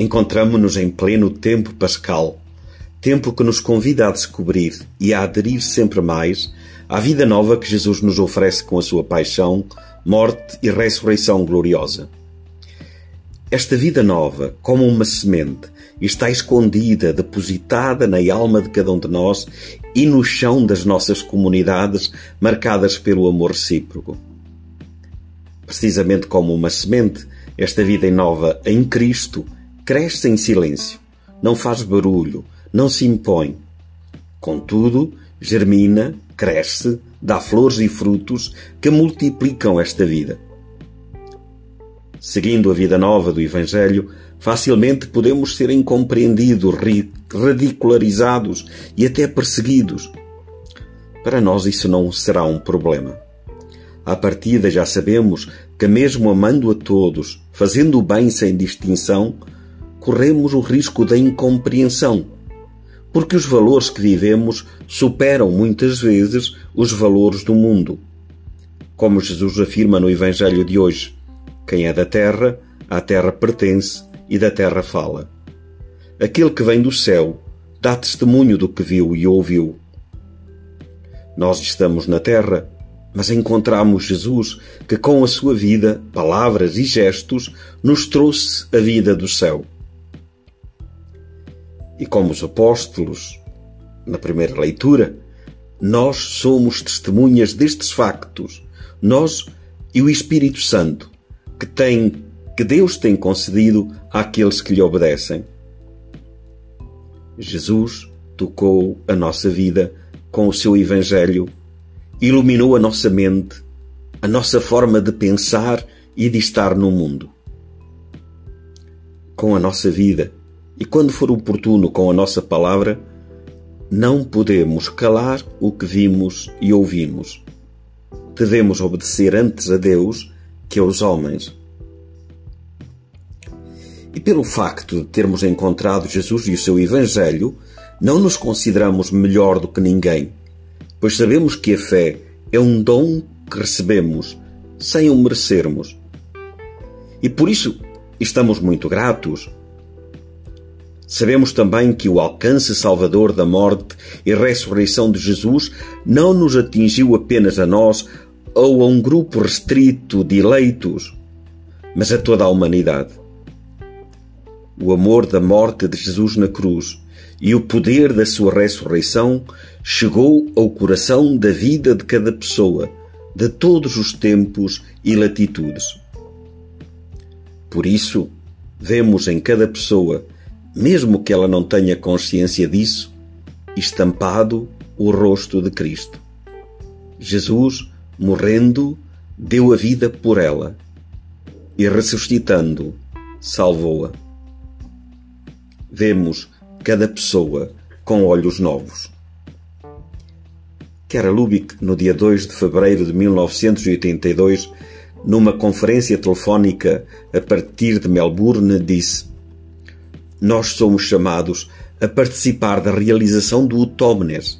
Encontramo-nos em pleno tempo pascal, tempo que nos convida a descobrir e a aderir sempre mais à vida nova que Jesus nos oferece com a sua paixão, morte e ressurreição gloriosa. Esta vida nova, como uma semente, está escondida, depositada na alma de cada um de nós e no chão das nossas comunidades marcadas pelo amor recíproco. Precisamente como uma semente, esta vida nova em Cristo cresce em silêncio, não faz barulho, não se impõe. Contudo, germina, cresce, dá flores e frutos que multiplicam esta vida. Seguindo a vida nova do Evangelho, facilmente podemos ser incompreendidos, ridicularizados e até perseguidos. Para nós isso não será um problema. À partida já sabemos que, mesmo amando a todos, fazendo o bem sem distinção, corremos o risco da incompreensão, porque os valores que vivemos superam muitas vezes os valores do mundo. Como Jesus afirma no Evangelho de hoje: quem é da terra, à terra pertence e da terra fala. Aquele que vem do céu dá testemunho do que viu e ouviu. Nós estamos na terra mas encontramos Jesus que, com a sua vida, palavras e gestos, nos trouxe a vida do céu. E como os apóstolos, na primeira leitura, nós somos testemunhas destes factos, nós e o Espírito Santo, que tem que Deus tem concedido àqueles que lhe obedecem. Jesus tocou a nossa vida com o seu evangelho iluminou a nossa mente, a nossa forma de pensar e de estar no mundo. Com a nossa vida e, quando for oportuno, com a nossa palavra, não podemos calar o que vimos e ouvimos. Devemos obedecer antes a Deus que aos homens. E pelo facto de termos encontrado Jesus e o seu Evangelho, não nos consideramos melhor do que ninguém pois sabemos que a fé é um dom que recebemos sem o merecermos. E por isso estamos muito gratos. Sabemos também que o alcance salvador da morte e ressurreição de Jesus não nos atingiu apenas a nós ou a um grupo restrito de eleitos, mas a toda a humanidade. O amor da morte de Jesus na cruz e o poder da sua ressurreição chegou ao coração da vida de cada pessoa, de todos os tempos e latitudes. Por isso, vemos em cada pessoa, mesmo que ela não tenha consciência disso, estampado o rosto de Cristo. Jesus, morrendo, deu a vida por ela e ressuscitando, salvou-a. Vemos cada pessoa com olhos novos. Kera Lubick, no dia 2 de fevereiro de 1982, numa conferência telefónica a partir de Melbourne, disse: Nós somos chamados a participar da realização do Utómenes.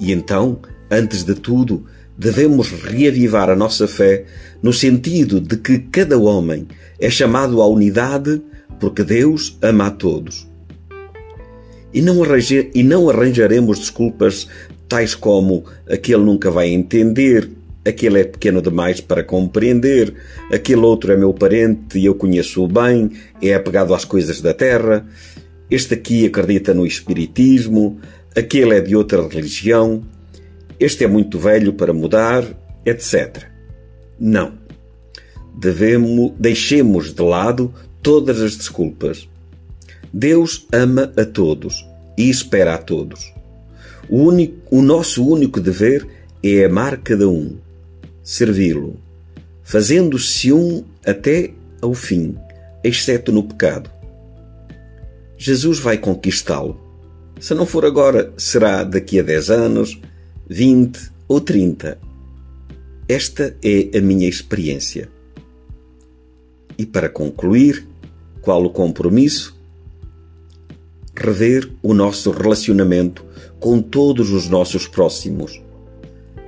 E então, antes de tudo, devemos reavivar a nossa fé no sentido de que cada homem é chamado à unidade porque Deus ama a todos. E não, arranje, e não arranjaremos desculpas tais como aquele nunca vai entender, aquele é pequeno demais para compreender, aquele outro é meu parente e eu conheço-o bem, é apegado às coisas da terra, este aqui acredita no espiritismo, aquele é de outra religião, este é muito velho para mudar, etc. Não. Devemos, deixemos de lado todas as desculpas. Deus ama a todos e espera a todos. O, único, o nosso único dever é amar cada um, servi-lo, fazendo-se um até ao fim, exceto no pecado. Jesus vai conquistá-lo. Se não for agora, será daqui a 10 anos, 20 ou 30. Esta é a minha experiência. E para concluir, qual o compromisso? rever o nosso relacionamento com todos os nossos próximos,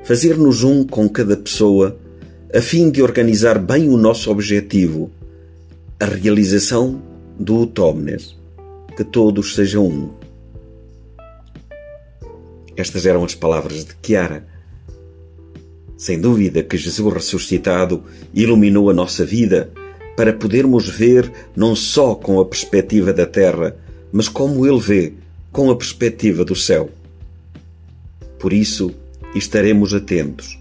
fazer-nos um com cada pessoa, a fim de organizar bem o nosso objetivo, a realização do Utomnes, que todos sejam um. Estas eram as palavras de Chiara. Sem dúvida que Jesus ressuscitado iluminou a nossa vida para podermos ver não só com a perspectiva da terra, mas como Ele vê com a perspectiva do céu. Por isso, estaremos atentos.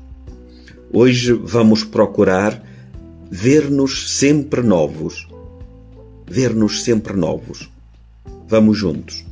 Hoje vamos procurar ver-nos sempre novos. Ver-nos sempre novos. Vamos juntos.